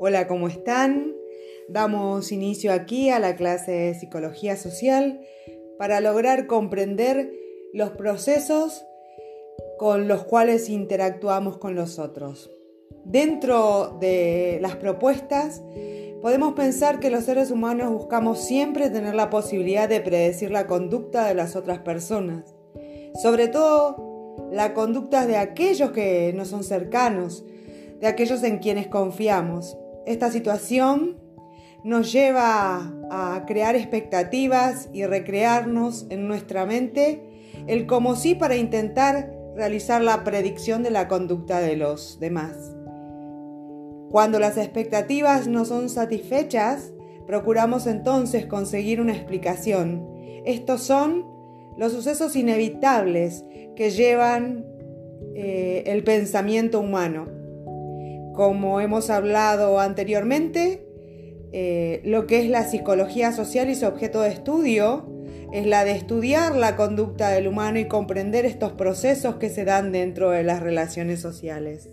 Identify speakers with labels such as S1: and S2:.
S1: Hola, ¿cómo están? Damos inicio aquí a la clase de Psicología Social para lograr comprender los procesos con los cuales interactuamos con los otros. Dentro de las propuestas, podemos pensar que los seres humanos buscamos siempre tener la posibilidad de predecir la conducta de las otras personas, sobre todo la conducta de aquellos que no son cercanos, de aquellos en quienes confiamos. Esta situación nos lleva a crear expectativas y recrearnos en nuestra mente el como sí para intentar realizar la predicción de la conducta de los demás. Cuando las expectativas no son satisfechas, procuramos entonces conseguir una explicación. Estos son los sucesos inevitables que llevan eh, el pensamiento humano. Como hemos hablado anteriormente, eh, lo que es la psicología social y su objeto de estudio es la de estudiar la conducta del humano y comprender estos procesos que se dan dentro de las relaciones sociales.